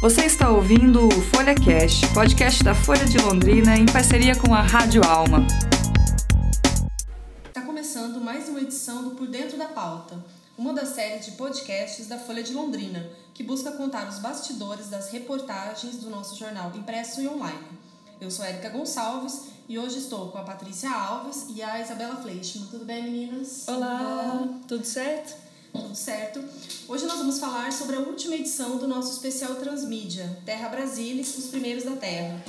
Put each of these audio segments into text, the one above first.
Você está ouvindo o Folha Cash, podcast da Folha de Londrina em parceria com a Rádio Alma. Está começando mais uma edição do Por Dentro da Pauta, uma das séries de podcasts da Folha de Londrina, que busca contar os bastidores das reportagens do nosso jornal impresso e online. Eu sou Érica Gonçalves e hoje estou com a Patrícia Alves e a Isabela Fleischmann. Tudo bem, meninas? Olá, tudo certo? Tudo certo. Hoje nós vamos falar sobre a última edição do nosso especial Transmídia, Terra Brasília, os primeiros da Terra.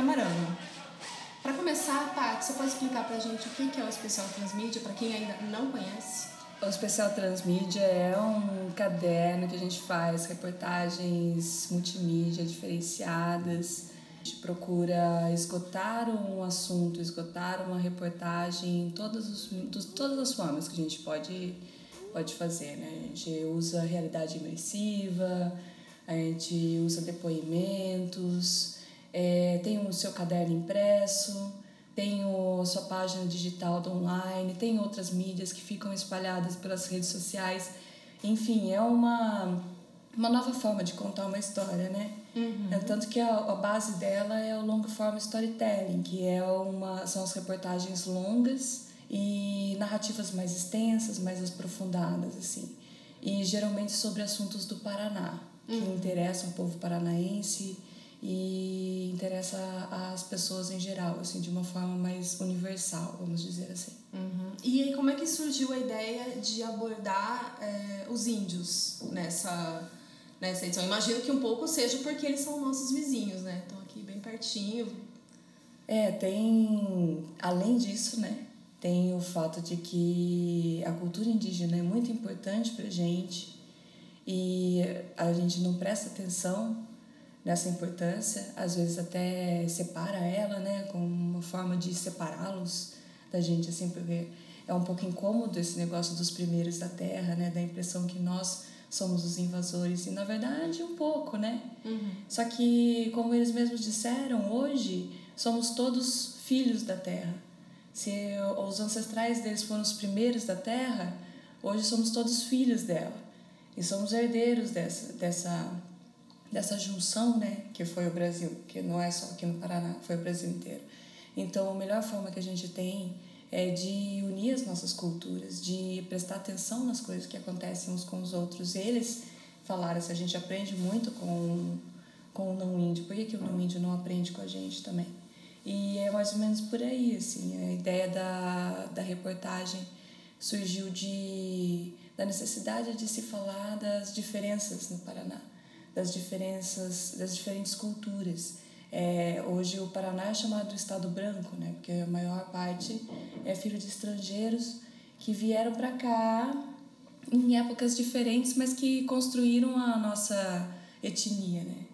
Tamarama. Para começar, Paty, você pode explicar para a gente o que é o Especial Transmídia, para quem ainda não conhece? O Especial Transmídia é um caderno que a gente faz reportagens multimídia diferenciadas. A gente procura esgotar um assunto, esgotar uma reportagem em todas, todas as formas que a gente pode, pode fazer. Né? A gente usa realidade imersiva, a gente usa depoimentos, é, tem o seu caderno impresso, tem o, sua página digital online, tem outras mídias que ficam espalhadas pelas redes sociais. Enfim, é uma, uma nova forma de contar uma história, né? É, tanto que a, a base dela é o long form storytelling, que é uma, são as reportagens longas e narrativas mais extensas, mais aprofundadas, assim. E geralmente sobre assuntos do Paraná, que interessam o povo paranaense e interessa as pessoas em geral, assim, de uma forma mais universal, vamos dizer assim. E aí, como é que surgiu a ideia de abordar eh, os índios nessa, nessa edição? Imagino que um pouco seja porque eles são nossos vizinhos, né? Estão aqui bem pertinho. É, tem, além disso, né, tem o fato de que a cultura indígena é muito importante pra gente e a gente não presta atenção nessa importância, às vezes até separa ela, né, como uma forma de separá-los da gente, assim, porque é um pouco incômodo esse negócio dos primeiros da terra, né, da impressão que nós somos os invasores e na verdade um pouco, né? Só que, como eles mesmos disseram, hoje somos todos filhos da terra. Se os ancestrais deles foram os primeiros da terra, hoje somos todos filhos dela. E somos herdeiros dessa, dessa, dessa junção, né? Que foi o Brasil, que não é só aqui no Paraná, foi o Brasil inteiro. Então, a melhor forma que a gente tem é de unir as nossas culturas, de prestar atenção nas coisas que acontecem uns com os outros. Eles falaram assim, a gente aprende muito com, com o não índio, por que, que o não índio não aprende com a gente também? E é mais ou menos por aí, assim, a ideia da, da reportagem surgiu de, da necessidade de se falar das diferenças no Paraná, das diferenças, das diferentes culturas. É, hoje o Paraná é chamado Estado Branco, né? Porque a maior parte é filho de estrangeiros que vieram para cá em épocas diferentes, mas que construíram a nossa etnia, né?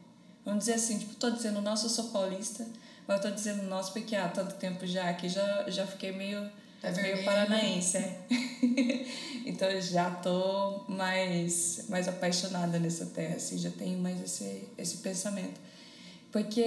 Vamos dizer assim, tipo, tô dizendo nosso, eu sou paulista, mas tô dizendo nosso porque há tanto tempo já que já, já fiquei meio, Meio vermelho. paranaense, é. então eu já tô mais, mais apaixonada nessa terra, assim, já tenho mais esse, esse pensamento. Porque,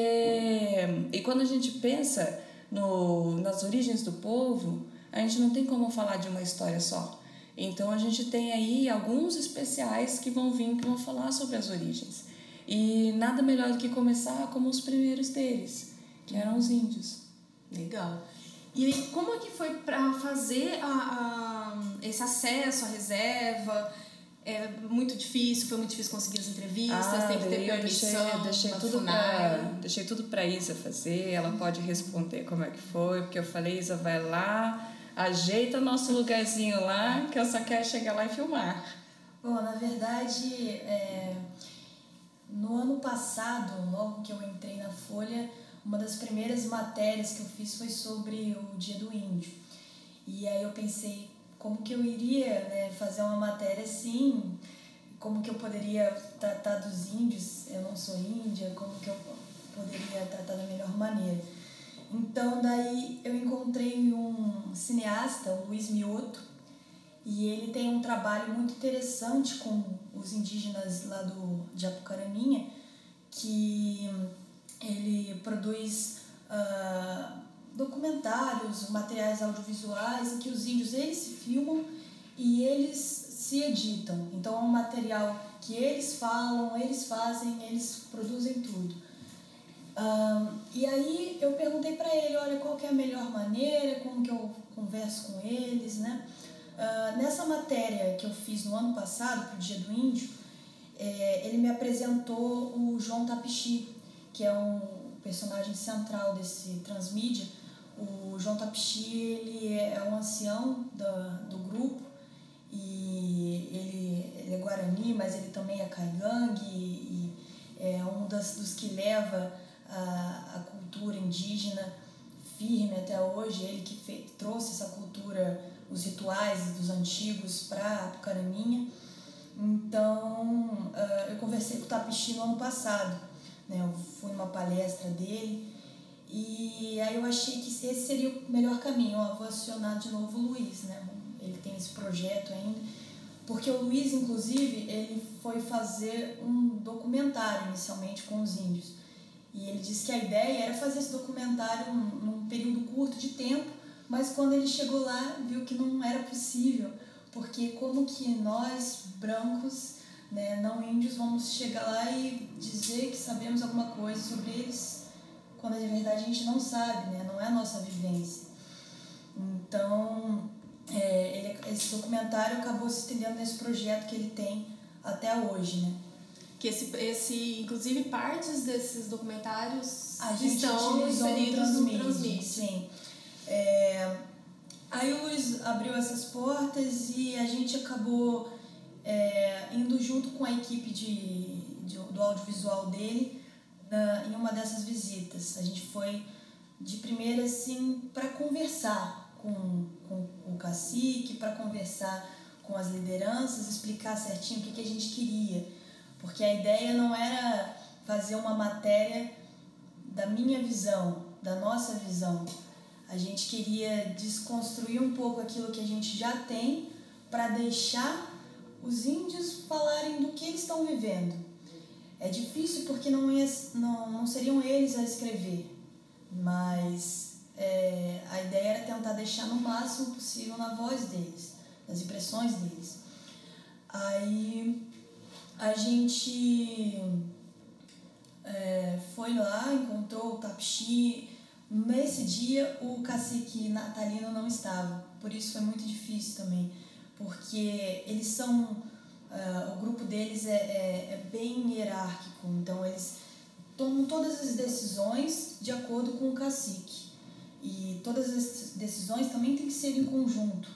e quando a gente pensa no, nas origens do povo, a gente não tem como falar de uma história só. Então a gente tem aí alguns especiais que vão vir que vão falar sobre as origens. E nada melhor do que começar como os primeiros deles, que eram os índios. Legal. E aí, como é que foi para fazer a, a- esse acesso à reserva? É muito difícil, foi muito difícil conseguir as entrevistas, tem que ter Ah, eu deixei, permissão deixei da tudo pra, deixei tudo pra Isa fazer, ela pode responder como é que foi, porque eu falei, Isa, vai lá, ajeita nosso lugarzinho lá, que eu só quero chegar lá e filmar. Bom, na verdade, é, no ano passado, logo que eu entrei na Folha, uma das primeiras matérias que eu fiz foi sobre o Dia do Índio. E aí eu pensei como que eu iria né, fazer uma matéria assim, como que eu poderia tratar dos índios, eu não sou índia, como que eu poderia tratar da melhor maneira. Então, daí eu encontrei um cineasta, o Luiz Mioto, e ele tem um trabalho muito interessante com os indígenas lá do, de Apucaraninha, que ele produz uh, documentários, materiais audiovisuais, em que os índios eles se filmam e eles se editam. Então é um material que eles falam, eles fazem, eles produzem tudo. Uh, e aí eu perguntei para ele, olha, qual que é a melhor maneira, como que eu converso com eles, né? Uh, nessa matéria que eu fiz no ano passado, para o Dia do Índio, é, ele me apresentou o João Tapixi, que é um personagem central desse transmídia. O João Tapixi ele é um ancião do, do grupo e ele, ele é Guarani, mas ele também é Caigangue e, e é um das, dos que leva a, a cultura indígena firme até hoje, ele que trouxe essa cultura os rituais dos antigos para Apucaraninha. Então, uh, eu conversei com o Tapixi no ano passado, né? eu fui numa palestra dele e aí eu achei que esse seria o melhor caminho. Ó, vou acionar de novo o Luiz, né? ele tem esse projeto ainda, porque o Luiz, inclusive, ele foi fazer um documentário inicialmente com os índios. E ele disse que a ideia era fazer esse documentário num, num período curto de tempo mas quando ele chegou lá, viu que não era possível, porque como que nós, brancos, né, não índios, vamos chegar lá e dizer que sabemos alguma coisa sobre eles, quando de verdade a gente não sabe, né, não é a nossa vivência. Então, é, ele, esse documentário acabou se estendendo nesse projeto que ele tem até hoje, né? que esse, esse inclusive partes desses documentários a gente estão inseridos no. Sim. É, aí o Luiz abriu essas portas e a gente acabou é, indo junto com a equipe de, de do audiovisual dele na, em uma dessas visitas. A gente foi de primeira assim para conversar com, com o cacique, para conversar com as lideranças, explicar certinho o que, que a gente queria. Porque a ideia não era fazer uma matéria da minha visão, da nossa visão, a gente queria desconstruir um pouco aquilo que a gente já tem para deixar os índios falarem do que eles estão vivendo. É difícil porque não, ia, não, não seriam eles a escrever, mas é, a ideia era tentar deixar no máximo possível na voz deles, nas impressões deles. Aí a gente é, foi lá, encontrou o Tapchi, Nesse dia, o cacique natalino não estava, por isso foi muito difícil também, porque eles são. Uh, o grupo deles é, é, é, bem hierárquico, então eles tomam todas as decisões de acordo com o cacique. E todas as decisões também têm que ser em conjunto.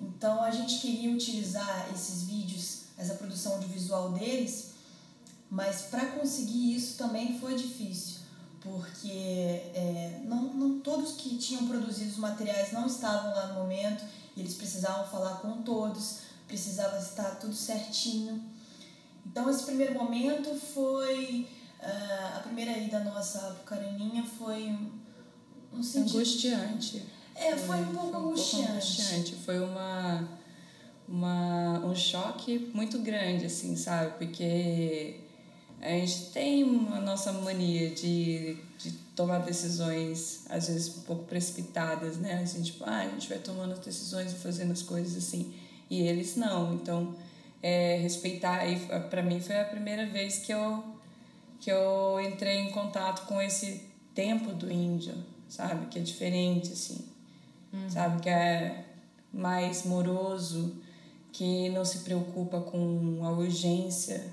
Então a gente queria utilizar esses vídeos, essa produção audiovisual deles, mas para conseguir isso também foi difícil porque é, não, não todos que tinham produzido os materiais não estavam lá no momento eles precisavam falar com todos, precisava estar tudo certinho. Então esse primeiro momento foi uh, a primeira ida nossa para Caraninha foi um, um sentido angustiante. É, foi, um pouco foi um angustiante. Pouco angustiante. Foi uma uma um choque muito grande assim, sabe? Porque a gente tem a nossa mania de, de tomar decisões, às vezes, um pouco precipitadas, né? A gente, tipo, ah, a gente vai tomando as decisões e fazendo as coisas assim. E eles não. Então, é, respeitar. E para mim foi a primeira vez que eu, que eu entrei em contato com esse tempo do índio, sabe? Que é diferente, assim. Uhum. Sabe? Que é mais moroso, que não se preocupa com a urgência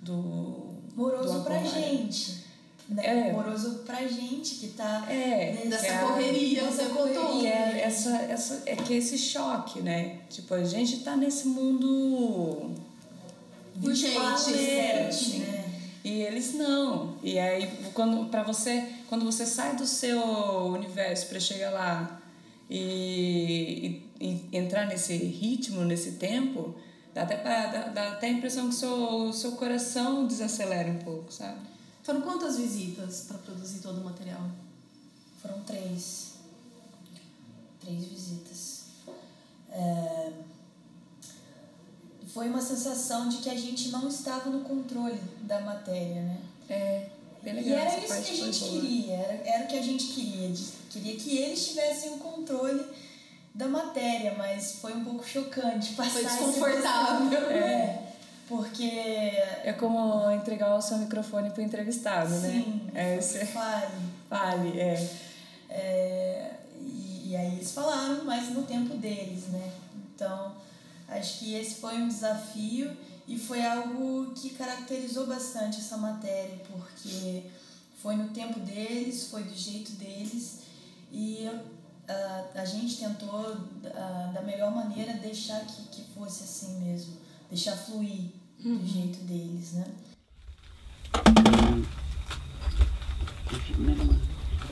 do moroso pra gente. Né? É. Moroso pra gente que tá é, nessa é correria, nessa correria. É, essa, essa, é que é esse choque, né? Tipo, a gente tá nesse mundo urgente, assim, né? E eles não. E aí quando para você, quando você sai do seu universo para chegar lá e, e, e, entrar nesse ritmo, nesse tempo, Dá até, dá, dá até a impressão que o seu, seu coração desacelera um pouco, sabe? Foram quantas visitas para produzir todo o material? Foram três. Três visitas. É... Foi uma sensação de que a gente não estava no controle da matéria, né? É, bem legal. E era isso que a gente queria, era, era o que a gente queria. de- Queria que eles tivessem o controle da matéria, mas foi um pouco chocante passar Foi desconfortável. impressão. É, porque É como entregar o seu microfone pro entrevistado, né? Sim, É, você fale. fale, é. É, e, e aí eles falaram, mas no tempo deles, né? Então, acho que esse foi um desafio e foi algo que caracterizou bastante essa matéria, porque foi no tempo deles, foi do jeito deles e a, gente tentou da melhor maneira deixar que, que fosse assim mesmo, deixar fluir uhum. do jeito deles, né?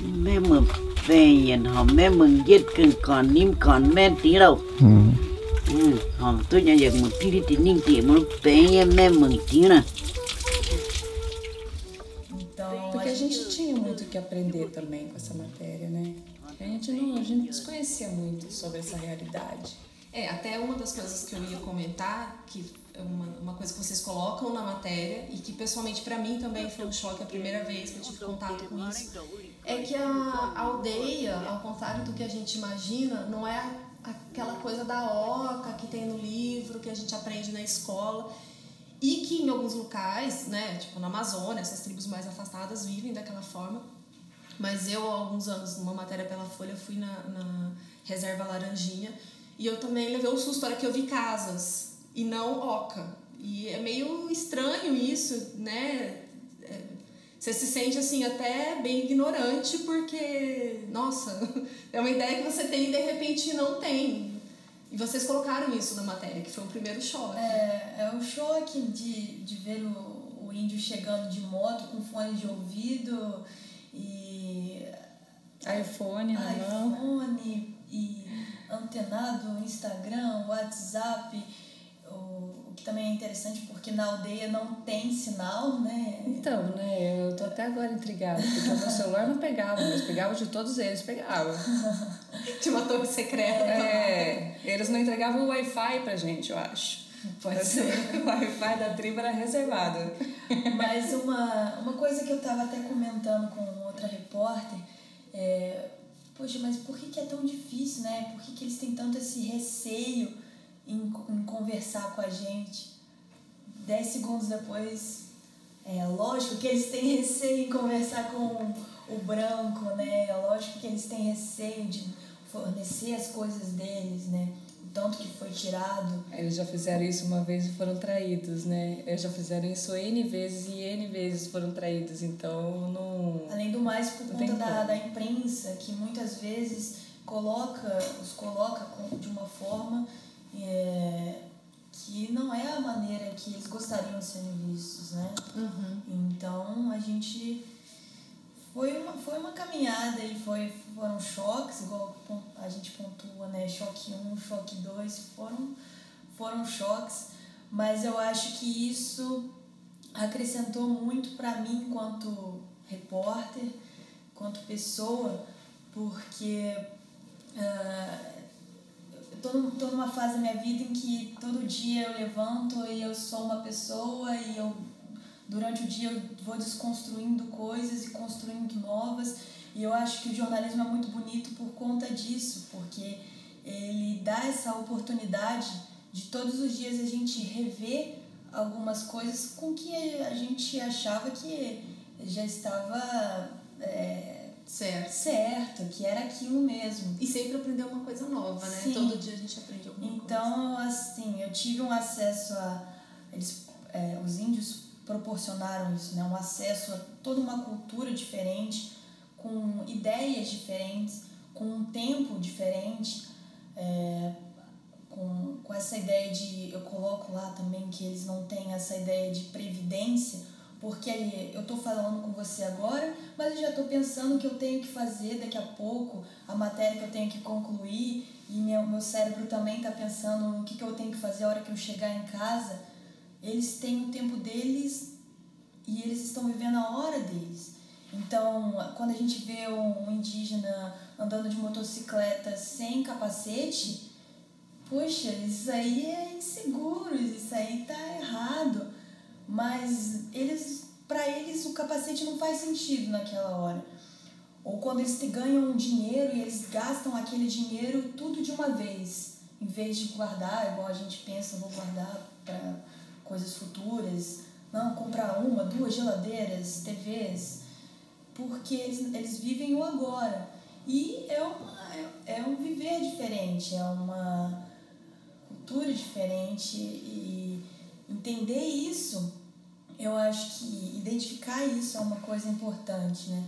Mesmo bem, mesmo jeito que con nim con men tí đâu. Hòm tôi nhận được một tí tí ninh tí một bem mesmo tí. Então, Porque a gente tinha muito que aprender também com essa matéria, né? A gente, não, a gente desconhecia muito sobre essa realidade. É, até uma das coisas que eu ia comentar, que uma, uma coisa que vocês colocam na matéria e que pessoalmente pra mim também foi um choque a primeira vez que eu tive contato com isso, é que a, aldeia, ao contrário do que a gente imagina, não é aquela coisa da oca que tem no livro, que a gente aprende na escola. E que em alguns locais, né, tipo na Amazônia, essas tribos mais afastadas vivem daquela forma. Mas eu, há alguns anos, numa matéria pela Folha, fui na, na reserva Laranjinha e eu também levei um susto, era que eu vi casas e não oca. E é meio estranho isso, né? É, Você se sente assim até bem ignorante porque, nossa, é uma ideia que você tem e de repente não tem. E vocês colocaram isso na matéria, que foi o primeiro choque. É, é um choque de, de ver o, o índio chegando de moto com fone de ouvido e iPhone na mão. iPhone e antenado, Instagram, WhatsApp, o, o também é interessante porque na aldeia não tem sinal, né? Então, né, eu tô até agora intrigada, porque o meu celular não pegava, mas pegava de todos eles, pegava. Tinha uma torre secreta. É, eles não entregavam o Wi-Fi pra gente, eu acho. Pode ser. O Wi-Fi da tribo era reservado. Mas uma, uma coisa que eu estava até comentando com outra repórter é, poxa, mas por que, que é tão difícil, né? Por que, que eles têm tanto esse receio em, em conversar com a gente? Dez segundos depois, é lógico que eles têm receio em conversar com o branco, né? É lógico que eles têm receio de fornecer as coisas deles, né? O tanto que foi tirado. Eles já fizeram isso uma vez e foram traídos, né? Eles já fizeram isso N vezes e N vezes foram traídos, então não. Além do mais, por conta da, da imprensa, que muitas vezes coloca, os coloca de uma forma é, que não é a maneira que eles gostariam de serem vistos, né? Então a gente foi uma, foi uma caminhada e foi, foram choques, igual a gente pontua, né? Choque 1, choque 2, foram, foram choques, mas eu acho que isso acrescentou muito para mim enquanto repórter, enquanto pessoa, porque eu tô, tô numa fase da minha vida em que todo dia eu levanto e eu sou uma pessoa e eu durante o dia eu vou desconstruindo coisas e construindo novas. E eu acho que o jornalismo é muito bonito por conta disso, porque ele dá essa oportunidade de todos os dias a gente rever algumas coisas com que a gente achava que já estava é, Certo. certo, que era aquilo mesmo. E sempre aprender uma coisa nova, né? Sim. Todo dia a gente aprende alguma coisa. Então, assim, eu tive um acesso a. Eles, é, os índios proporcionaram isso, né? Um acesso a toda uma cultura diferente, com ideias diferentes, com um tempo diferente, é, com, com essa ideia de. Eu coloco lá também que eles não têm essa ideia de previdência, porque eu tô falando com você agora, mas eu já tô pensando o que eu tenho que fazer daqui a pouco, a matéria que eu tenho que concluir, e meu, meu cérebro também tá pensando no que, que eu tenho que fazer a hora que eu chegar em casa. Eles têm o tempo deles e eles estão vivendo a hora deles. Então, quando a gente vê um indígena andando de motocicleta sem capacete, poxa, isso aí é inseguro, isso aí tá errado. Mas eles, para eles, o capacete não faz sentido naquela hora. Ou quando eles ganham dinheiro e eles gastam aquele dinheiro tudo de uma vez, em vez de guardar, igual a gente pensa, vou guardar para coisas futuras. Não, comprar uma, duas geladeiras, TVs, porque eles, eles vivem o agora. E é, uma, é, é um viver diferente, é uma cultura diferente e entender isso, eu acho que identificar isso é uma coisa importante, né?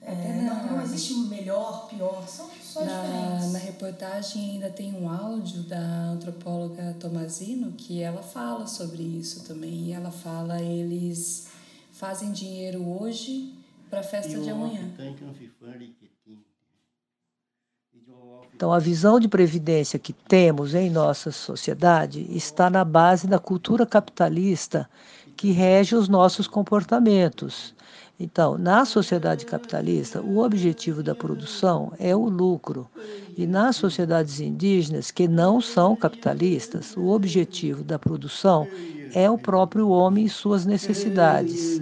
É, não, não existe melhor, pior, são só na, diferentes. Na reportagem ainda tem um áudio da antropóloga Tomazino que ela fala sobre isso também. E ela fala eles fazem dinheiro hoje para a festa de amanhã. Então, a visão de previdência que temos em nossa sociedade está na base da cultura capitalista que rege os nossos comportamentos. Então, na sociedade capitalista, o objetivo da produção é o lucro. E nas sociedades indígenas, que não são capitalistas, o objetivo da produção é o próprio homem e suas necessidades.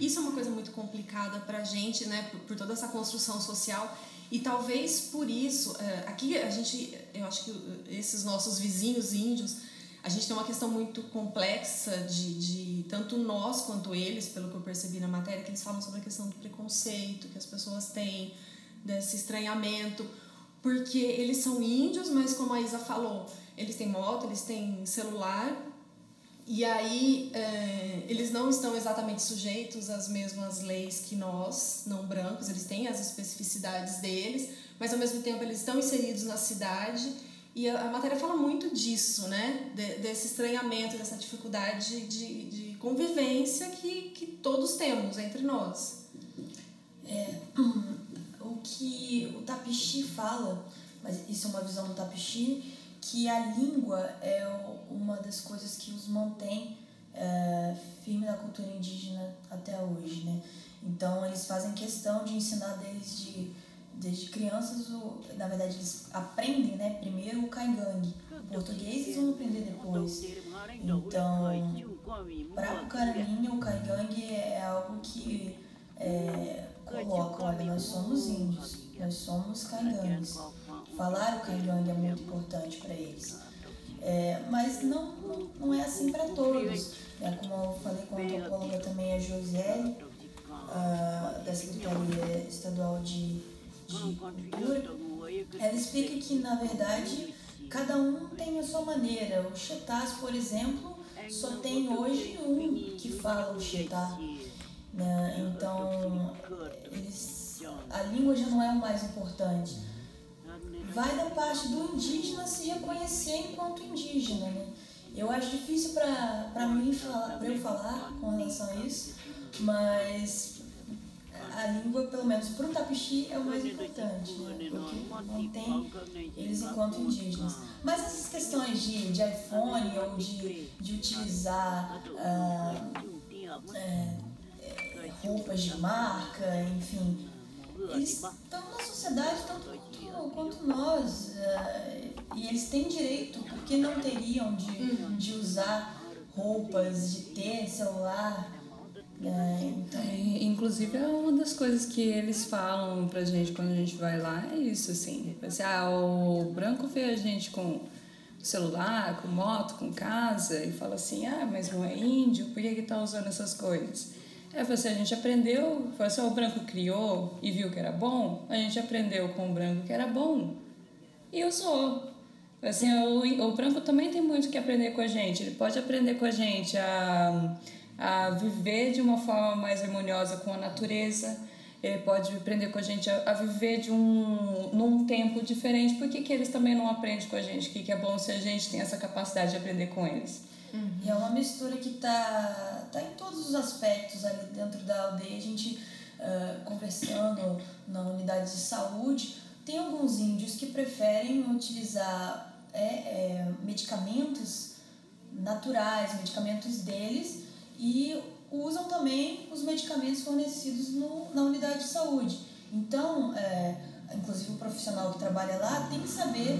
Isso é uma coisa muito complicada para a gente, né, por, por, toda essa construção social. E talvez por isso, é, aqui a gente, eu acho que esses nossos vizinhos índios, a gente tem uma questão muito complexa de, de tanto nós quanto eles, pelo que eu percebi na matéria, que eles falam sobre a questão do preconceito que as pessoas têm, desse estranhamento, porque eles são índios, mas como a Isa falou, eles têm moto, eles têm celular, e aí é, eles não estão exatamente sujeitos às mesmas leis que nós, não brancos, eles têm as especificidades deles, mas ao mesmo tempo eles estão inseridos na cidade e a, a matéria fala muito disso, né? De, desse estranhamento, dessa dificuldade de, de convivência que, que todos temos entre nós. É, o que o Tapixi fala, mas isso é uma visão do Tapixi, que a língua é uma das coisas que os mantém é, firme na cultura indígena até hoje, né? Então eles fazem questão de ensinar desde desde crianças, o, na verdade, eles aprendem né, primeiro o caigangue. O português eles vão aprender depois. Então, para o caraminho, o caigangue é algo que é, coloca, olha, nós somos índios, nós somos caigangues. Falar o caigangue é muito importante para eles. É, mas não, não, não é assim para todos. É, como eu falei com a antropóloga também, a Josiane, uh, da Secretaria Estadual de ela explica que, na verdade, cada um tem a sua maneira. O Chetás, por exemplo, só tem hoje um que fala o Chetá. Né? Então, eles, a língua já não é o mais importante. Vai da parte do indígena se reconhecer enquanto indígena. Né? Eu acho difícil para mim falar, pra eu falar com relação a isso, mas a língua, pelo menos para o Tapixi, é o mais importante, né? porque mantém eles enquanto indígenas. Mas essas questões de, de iPhone ou de, de utilizar uh, é, roupas de marca, enfim, eles estão na sociedade tanto quanto, quanto nós. Uh, e eles têm direito, porque não teriam de, uhum. de usar roupas, de ter celular é, então... é, inclusive é uma das coisas que eles falam pra gente quando a gente vai lá, é isso, assim. assim ah, o branco vê a gente com celular, com moto, com casa, e fala assim, ah, mas não é índio, por que que tá usando essas coisas? É, assim, a gente aprendeu, foi assim, o branco criou e viu que era bom, a gente aprendeu com o branco que era bom e usou. Assim, o, o branco também tem muito que aprender com a gente, ele pode aprender com a gente a a viver de uma forma mais harmoniosa com a natureza. Ele pode aprender com a gente a, viver de um num tempo diferente. Por que, que eles também não aprendem com a gente? O que, que é bom se a gente tem essa capacidade de aprender com eles? Uhum. E é uma mistura que tá, tá em todos os aspectos ali dentro da aldeia. A gente uh, conversando na unidade de saúde, tem alguns índios que preferem utilizar é, é, medicamentos naturais, medicamentos deles, e usam também os medicamentos fornecidos no, na unidade de saúde. Então, é, inclusive o profissional que trabalha lá tem que saber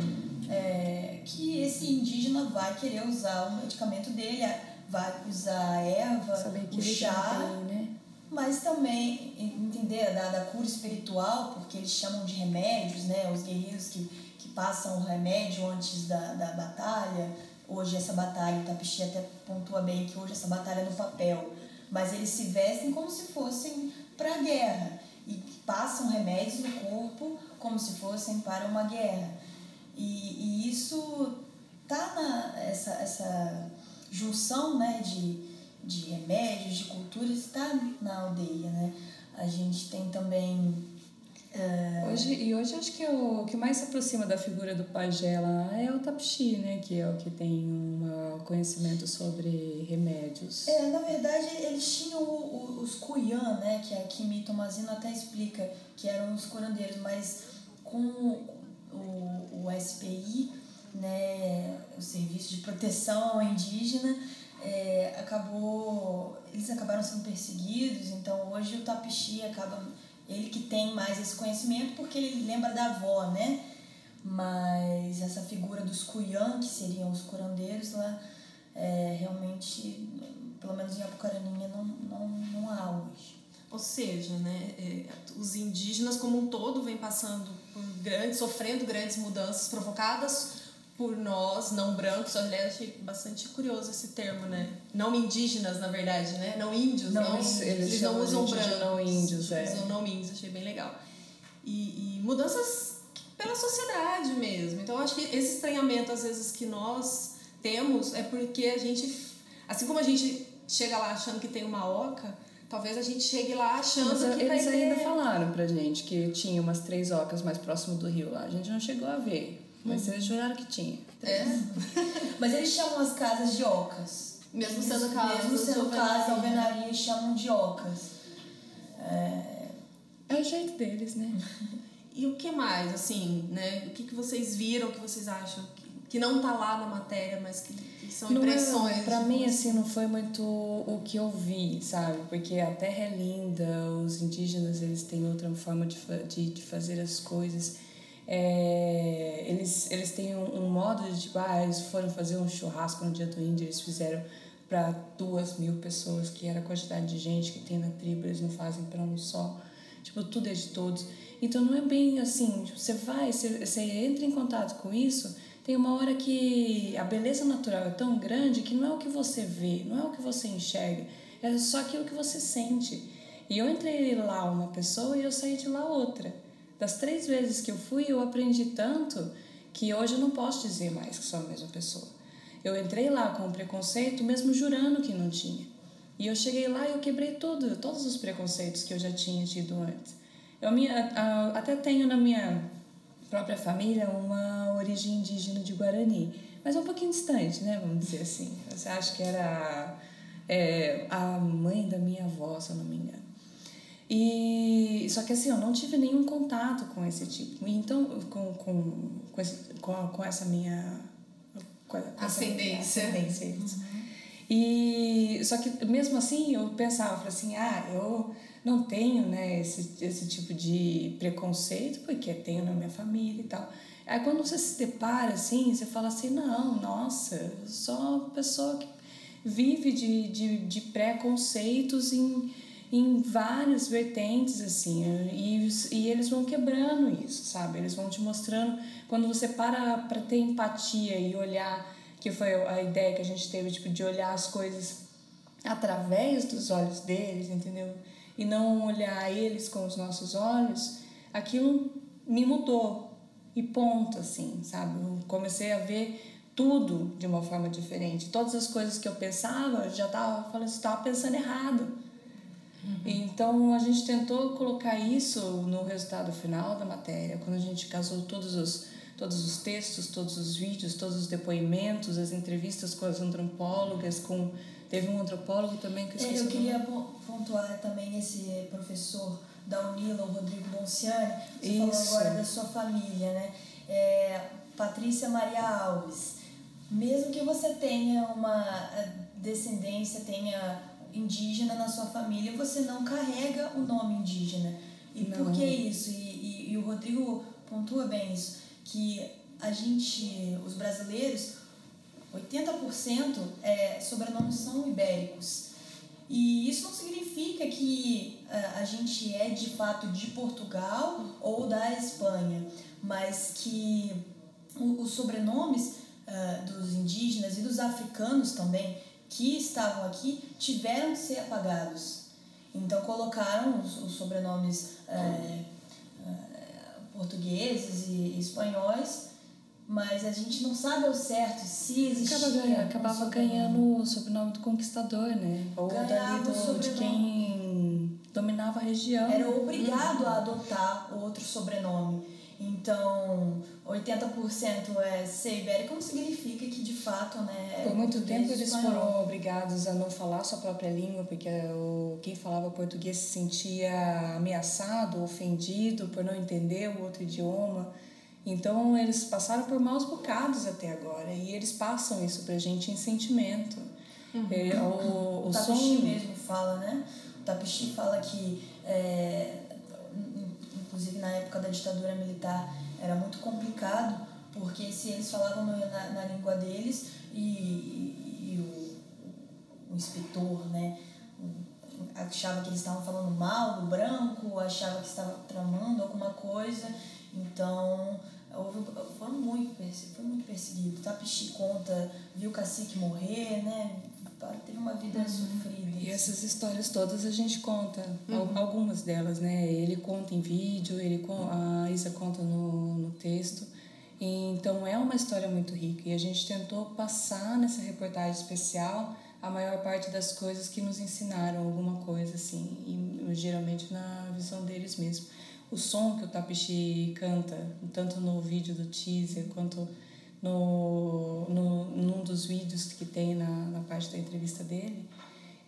é, que esse indígena vai querer usar o medicamento dele, vai usar a erva, o chá, tem, né? mas também entender da, da cura espiritual, porque eles chamam de remédios, né? Os guerreiros que, que passam o remédio antes da, da batalha. Hoje essa batalha, o Tapixi até pontua bem que hoje essa batalha é no papel, mas eles se vestem como se fossem para a guerra e passam remédios no corpo como se fossem para uma guerra. E, e isso tá na essa, essa junção né, de, de remédios, de culturas, está na aldeia. Né? A gente tem também é... Hoje, e hoje acho que é o, que mais se aproxima da figura do pajé lá é o tapxi, né? Que é o que tem um conhecimento sobre remédios. É, na verdade, eles tinham o, o, os cuian, né? Que a Kimi Tomazino até explica que eram os curandeiros, mas com o, o SPI, né? O Serviço de Proteção ao Indígena, é, acabou... Eles acabaram sendo perseguidos, então hoje o tapxi acaba ele que tem mais esse conhecimento porque ele lembra da avó, né? Mas essa figura dos cuian, que seriam os curandeiros, lá, é, realmente, pelo menos em Apucaraninha, não, não, não há hoje. Ou seja, né, é, os indígenas como um todo vêm passando por grandes, sofrendo grandes mudanças provocadas por nós, não brancos. Aliás, achei bastante curioso esse termo, né? Não indígenas, na verdade, né? Não índios. Não, não eles, eles não usam brancos. Não índios, é. Usam não índios, achei bem legal. E, e mudanças pela sociedade mesmo. Então, acho que esse estranhamento, às vezes, que nós temos é porque a gente, assim como a gente chega lá achando que tem uma oca, talvez a gente chegue lá achando Mas, que eles vai ainda falaram pra gente que tinha umas três ocas mais próximo do rio lá. A gente não chegou a ver. Mas eles juraram que tinha. É? Mas eles chamam as casas de ocas. Mesmo sendo casas. Mesmo sendo casas, alvenaria, chamam de ocas. É... é o jeito deles, né? E o que mais, assim, né? O que, que vocês viram, o que vocês acham que, que não tá lá na matéria, mas que, que são não é, impressões? É, pra mim, assim, não foi muito o que eu vi, sabe? Porque a terra é linda, os indígenas, eles têm outra forma de, de, de fazer as coisas é, eles, eles têm um, um, modo de tipo, ah, eles foram fazer um churrasco no dia do índio, eles fizeram para duas mil pessoas, que era a quantidade de gente que tem na tribo, eles não fazem para um só. Tipo, tudo é de todos. Então não é bem assim, tipo, você vai, você, você entra em contato com isso, tem uma hora que a beleza natural é tão grande que não é o que você vê, não é o que você enxerga, é só aquilo que você sente. E eu entrei lá uma pessoa e eu saí de lá outra. Das três vezes que eu fui, eu aprendi tanto que hoje eu não posso dizer mais que sou a mesma pessoa. Eu entrei lá com preconceito, mesmo jurando que não tinha. E eu cheguei lá e eu quebrei tudo, todos os preconceitos que eu já tinha tido antes. Eu minha, até tenho na minha própria família uma origem indígena de Guarani, mas é um pouquinho distante, né? Vamos dizer assim. Você acha que era é, a mãe da minha avó, se eu não me engano. E só que assim, eu não tive nenhum contato com esse tipo. Então, com, com, com, esse, com, com essa minha com ascendência. ascendência uhum. E só que mesmo assim eu pensava assim, ah, eu não tenho, né, esse, esse tipo de preconceito porque tenho na minha família e tal. Aí quando você se depara assim, você fala assim, não, nossa, eu sou uma pessoa que vive de, de, de preconceitos em em várias vertentes, assim, e, e eles vão quebrando isso, sabe? Eles vão te mostrando, quando você para para ter empatia e olhar, que foi a ideia que a gente teve, tipo, de olhar as coisas através dos olhos deles, entendeu? E não olhar eles com os nossos olhos, aquilo me mudou. E ponto, assim, sabe? Eu comecei a ver tudo de uma forma diferente. Todas as coisas que eu pensava, eu já estava falando, estava pensando errado. Então a gente tentou colocar isso no resultado final da matéria, quando a gente casou todos os, todos os textos, todos os vídeos, todos os depoimentos, as entrevistas com as antropólogas, com teve um antropólogo também que eu esqueci. É, eu queria pontuar também esse professor da Unila, o Rodrigo Bonciani, você isso. falou agora da sua família, né? É, Patrícia Maria Alves mesmo que você tenha uma eh, descendência, tenha indígena na sua família, você não carrega o nome indígena. E não. por que isso? E, e, e o Rodrigo pontua bem isso, que a gente, os brasileiros, 80% é, sobrenomes são ibéricos. E isso não significa que uh, a gente é de fato de Portugal ou da Espanha, mas que os sobrenomes uh, dos indígenas e dos africanos também que estavam aqui tiveram que ser apagados. Então colocaram os, os sobrenomes uh, portugueses e espanhóis mas a gente não sabe ao certo se existia. Acaba ganha, acabava ganhando o sobrenome do conquistador, né? Ou Ganhava do, de quem dominava a região. Era obrigado a adotar outro sobrenome. Então, 80% é ser ibérico não significa que de fato, né? É Por muito tempo eles foram obrigados a não falar sua própria língua, porque o, quem falava português se sentia ameaçado, ofendido por não entender o outro idioma. Então eles passaram por maus bocados até agora e eles passam isso pra gente em sentimento. Uhum. É, o, o, o som mesmo fala, né? O Tapixi fala que, é, inclusive na época da ditadura militar, era muito complicado porque se eles falavam na, na língua deles e, e, e o, o inspetor, né? achava que eles estavam falando mal do branco, achava que estava tramando alguma coisa então, houve, foram muito, foi muito perseguido. Tapichi conta, viu o cacique morrer, né? Teve uma vida uhum. sofrida. E essas histórias todas a gente conta, uhum. algumas delas, né? Ele conta em vídeo, ele, a Isa conta no, no texto. Então é uma história muito rica e a gente tentou passar nessa reportagem especial a maior parte das coisas que nos ensinaram alguma coisa assim, e geralmente na visão deles mesmo o som que o Tapichi canta, tanto no vídeo do teaser quanto no, no, num dos vídeos que tem na, na parte da entrevista dele,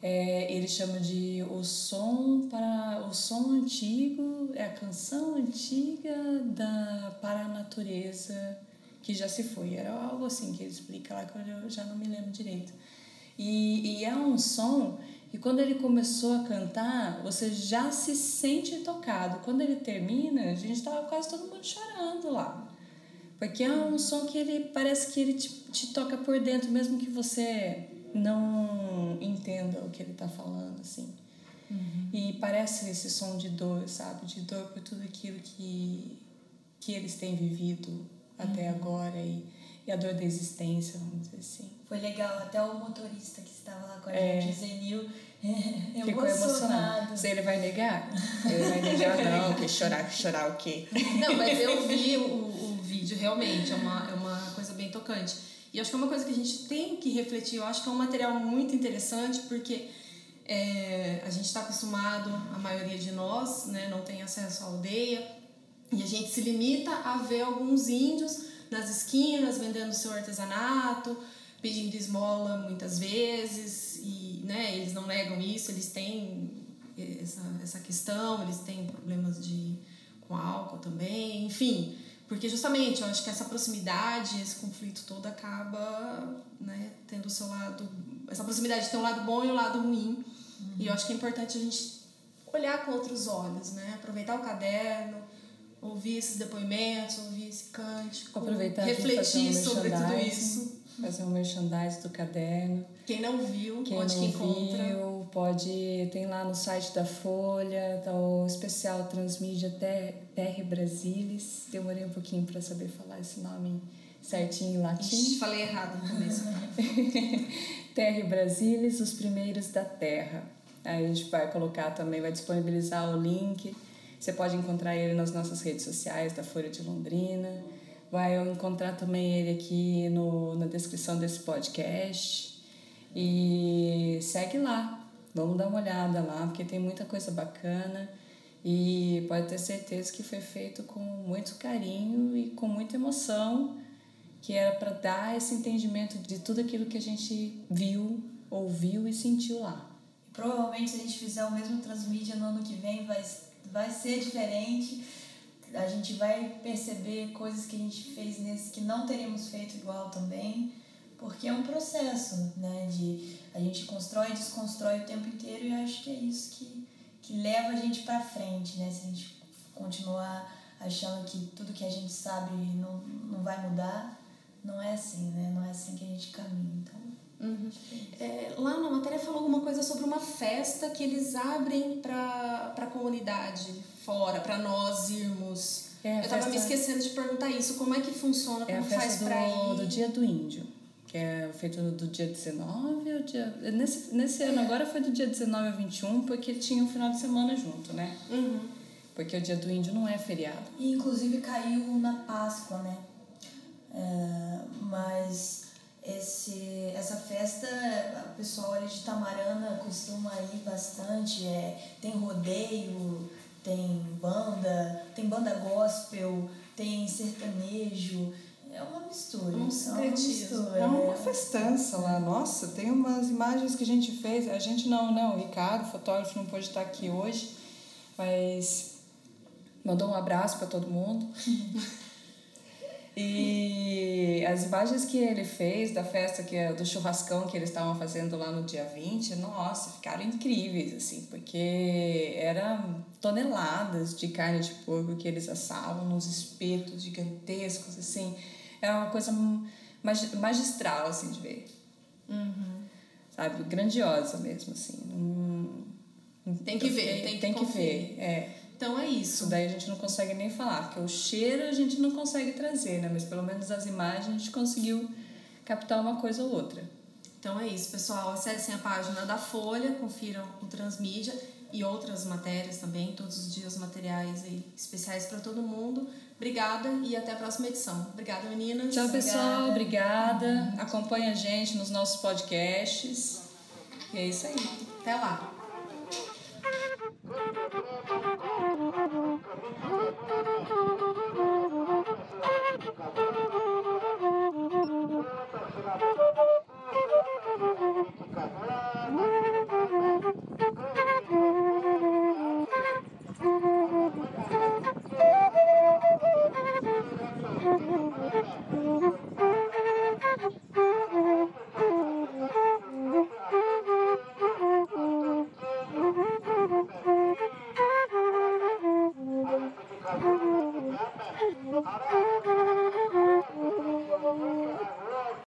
é, ele chama de o som para o som antigo, é a canção antiga da para a natureza que já se foi. Era algo assim que ele explica lá que eu já não me lembro direito. E, e é um som e quando ele começou a cantar, você já se sente tocado. Quando ele termina, a gente estava quase todo mundo chorando lá. Porque é um som que ele parece que ele te, te toca por dentro, mesmo que você não entenda o que ele está falando, assim. Uhum. E parece esse som de dor, sabe? De dor por tudo aquilo que, que eles têm vivido até uhum. agora e, e a dor da existência, vamos dizer assim. Foi legal, até o motorista que estava lá com a é. gente, Zenil, é, Ficou emocionado. Se ele vai negar? Ele vai negar, não, que chorar, chorar o quê? Não, mas eu vi o, o vídeo, realmente, é uma, é uma coisa bem tocante. E acho que é uma coisa que a gente tem que refletir, eu acho que é um material muito interessante, porque é, a gente está acostumado, a maioria de nós, né, não tem acesso à aldeia, e a gente se limita a ver alguns índios nas esquinas vendendo seu artesanato, pedindo esmola muitas vezes e né, eles não negam isso, eles têm essa, essa questão, eles têm problemas de com álcool também, enfim, porque justamente eu acho que essa proximidade, esse conflito todo acaba né, tendo o seu lado, essa proximidade tem um lado bom e um lado ruim, uhum. e eu acho que é importante a gente olhar com outros olhos, né, aproveitar o caderno, ouvir esses depoimentos, ouvir esse cântico, aproveitar refletir sobre tudo isso fazer um merchandise do caderno. Quem não viu, quem onde não que encontra? Viu, pode, tem lá no site da Folha, tá o especial Transmídia Terre Brasilis. Demorei um pouquinho para saber falar esse nome certinho em latim. Ixi, falei errado no começo. Terre Brasilis, os primeiros da Terra. Aí a gente vai colocar também, vai disponibilizar o link. Você pode encontrar ele nas nossas redes sociais da Folha de Londrina vai encontrar também ele aqui no, na descrição desse podcast. E segue lá, vamos dar uma olhada lá, porque tem muita coisa bacana e pode ter certeza que foi feito com muito carinho e com muita emoção, que era para dar esse entendimento de tudo aquilo que a gente viu, ouviu e sentiu lá. Provavelmente se a gente fizer o mesmo transmídia no ano que vem vai, vai ser diferente a gente vai perceber coisas que a gente fez nesse que não teríamos feito igual também, porque é um processo, né? De a gente constrói e desconstrói o tempo inteiro e eu acho que é isso que, que leva a gente para frente, né? Se a gente continuar achando que tudo que a gente sabe não, não vai mudar, não é assim, né? Não é assim que a gente caminha. Então, Uhum. É, lá na matéria falou alguma coisa sobre uma festa que eles abrem para a comunidade fora, para nós irmos. É, Eu estava festa- me esquecendo de perguntar isso. Como é que funciona? É a Como faz festa para do, ir? do Dia do Índio, que é feito do dia 19 ao dia... Nesse, nesse ano agora foi do dia 19 ao 21, porque tinha um final de semana junto, né? Uhum. Porque o Dia do Índio não é feriado. E inclusive caiu na Páscoa, né? É, mas esse, essa festa, o pessoal ali de Tamarana costuma ir bastante. É, tem rodeio, tem banda, tem banda gospel, tem sertanejo. É uma mistura. Um é uma sincretismo. mistura. É uma festança lá. Nossa, tem umas imagens que a gente fez. A gente não, não. O Ricardo, fotógrafo, não pôde estar aqui hoje, mas mandou um abraço para todo mundo. E as imagens que ele fez da festa, que é do churrascão que eles estavam fazendo lá no dia 20, nossa, ficaram incríveis, assim, porque eram toneladas de carne de porco que eles assavam nos espetos gigantescos, assim. Era uma coisa magi- magistral, assim, de ver. Sabe? Grandiosa mesmo, assim. Tem que ver, tem que que conferir. ver, é. Então é Isso isso. daí a gente não consegue nem falar, porque o cheiro a gente não consegue trazer, né? Mas pelo menos as imagens a gente conseguiu captar uma coisa ou outra. Então é isso, pessoal. Acessem a página da Folha, confiram o Transmídia e outras matérias também, todos os dias materiais aí especiais para todo mundo. Obrigada e até a próxima edição. Obrigada, meninas. Tchau, pessoal. Obrigada. Acompanha a gente nos nossos podcasts. E é isso aí. Até lá.